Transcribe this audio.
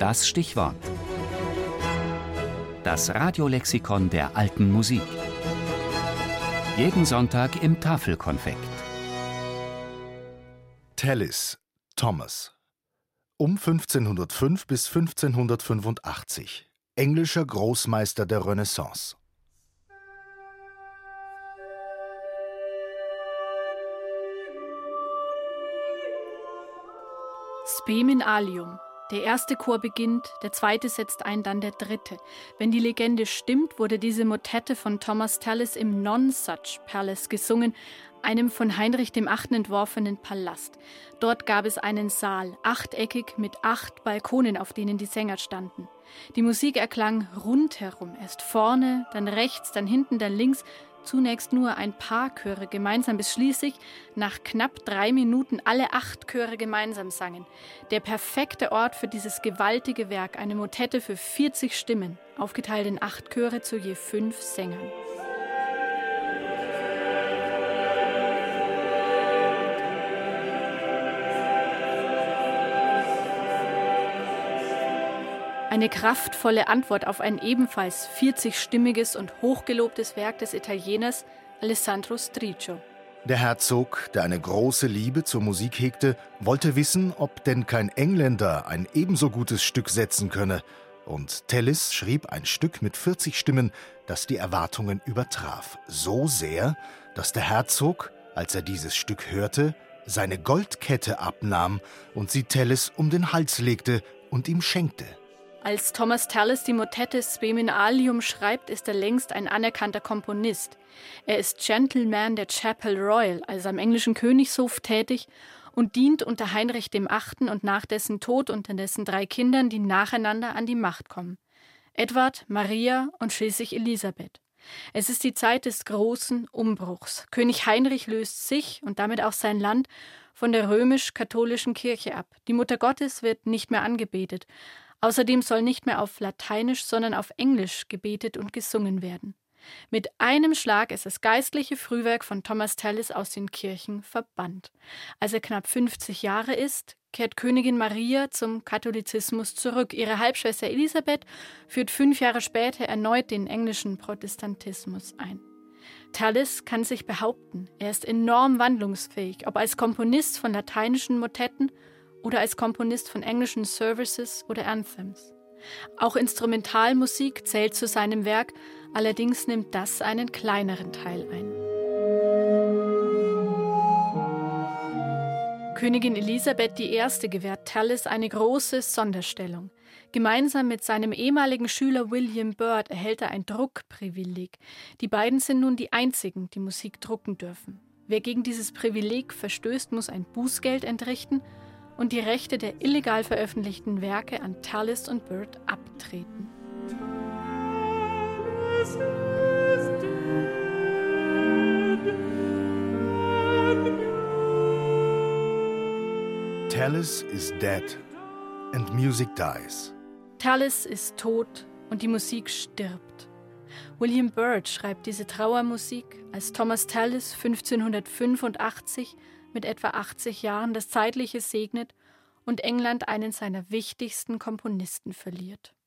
Das Stichwort. Das Radiolexikon der alten Musik. Jeden Sonntag im Tafelkonfekt. Tallis, Thomas. Um 1505 bis 1585. Englischer Großmeister der Renaissance. Spemin alium. Der erste Chor beginnt, der zweite setzt ein, dann der dritte. Wenn die Legende stimmt, wurde diese Motette von Thomas Tallis im Non-Such Palace gesungen, einem von Heinrich Achten entworfenen Palast. Dort gab es einen Saal, achteckig mit acht Balkonen, auf denen die Sänger standen. Die Musik erklang rundherum, erst vorne, dann rechts, dann hinten, dann links, zunächst nur ein paar Chöre gemeinsam, bis schließlich nach knapp drei Minuten alle acht Chöre gemeinsam sangen. Der perfekte Ort für dieses gewaltige Werk, eine Motette für 40 Stimmen, aufgeteilt in acht Chöre zu je fünf Sängern. Eine kraftvolle Antwort auf ein ebenfalls 40-stimmiges und hochgelobtes Werk des Italieners Alessandro Stricio. Der Herzog, der eine große Liebe zur Musik hegte, wollte wissen, ob denn kein Engländer ein ebenso gutes Stück setzen könne. Und Tellis schrieb ein Stück mit 40 Stimmen, das die Erwartungen übertraf. So sehr, dass der Herzog, als er dieses Stück hörte, seine Goldkette abnahm und sie Tellis um den Hals legte und ihm schenkte. Als Thomas Tallis die Motette Speminalium schreibt, ist er längst ein anerkannter Komponist. Er ist Gentleman der Chapel Royal, also am englischen Königshof, tätig und dient unter Heinrich dem Achten und nach dessen Tod unter dessen drei Kindern, die nacheinander an die Macht kommen. Edward, Maria und schließlich Elisabeth. Es ist die Zeit des großen Umbruchs. König Heinrich löst sich und damit auch sein Land von der römisch-katholischen Kirche ab. Die Mutter Gottes wird nicht mehr angebetet. Außerdem soll nicht mehr auf Lateinisch, sondern auf Englisch gebetet und gesungen werden. Mit einem Schlag ist das geistliche Frühwerk von Thomas Tallis aus den Kirchen verbannt. Als er knapp 50 Jahre ist, kehrt Königin Maria zum Katholizismus zurück. Ihre Halbschwester Elisabeth führt fünf Jahre später erneut den englischen Protestantismus ein. Tallis kann sich behaupten. Er ist enorm wandlungsfähig, ob als Komponist von lateinischen Motetten oder als Komponist von englischen Services oder Anthems. Auch Instrumentalmusik zählt zu seinem Werk, allerdings nimmt das einen kleineren Teil ein. Königin Elisabeth I. gewährt Tallis eine große Sonderstellung. Gemeinsam mit seinem ehemaligen Schüler William Byrd erhält er ein Druckprivileg. Die beiden sind nun die einzigen, die Musik drucken dürfen. Wer gegen dieses Privileg verstößt, muss ein Bußgeld entrichten und die Rechte der illegal veröffentlichten Werke an Tallis und Bird abtreten. Tallis is dead and music dies. Tallis ist tot und die Musik stirbt. William Byrd schreibt diese Trauermusik, als Thomas Tallis 1585 mit etwa 80 Jahren das Zeitliche segnet und England einen seiner wichtigsten Komponisten verliert.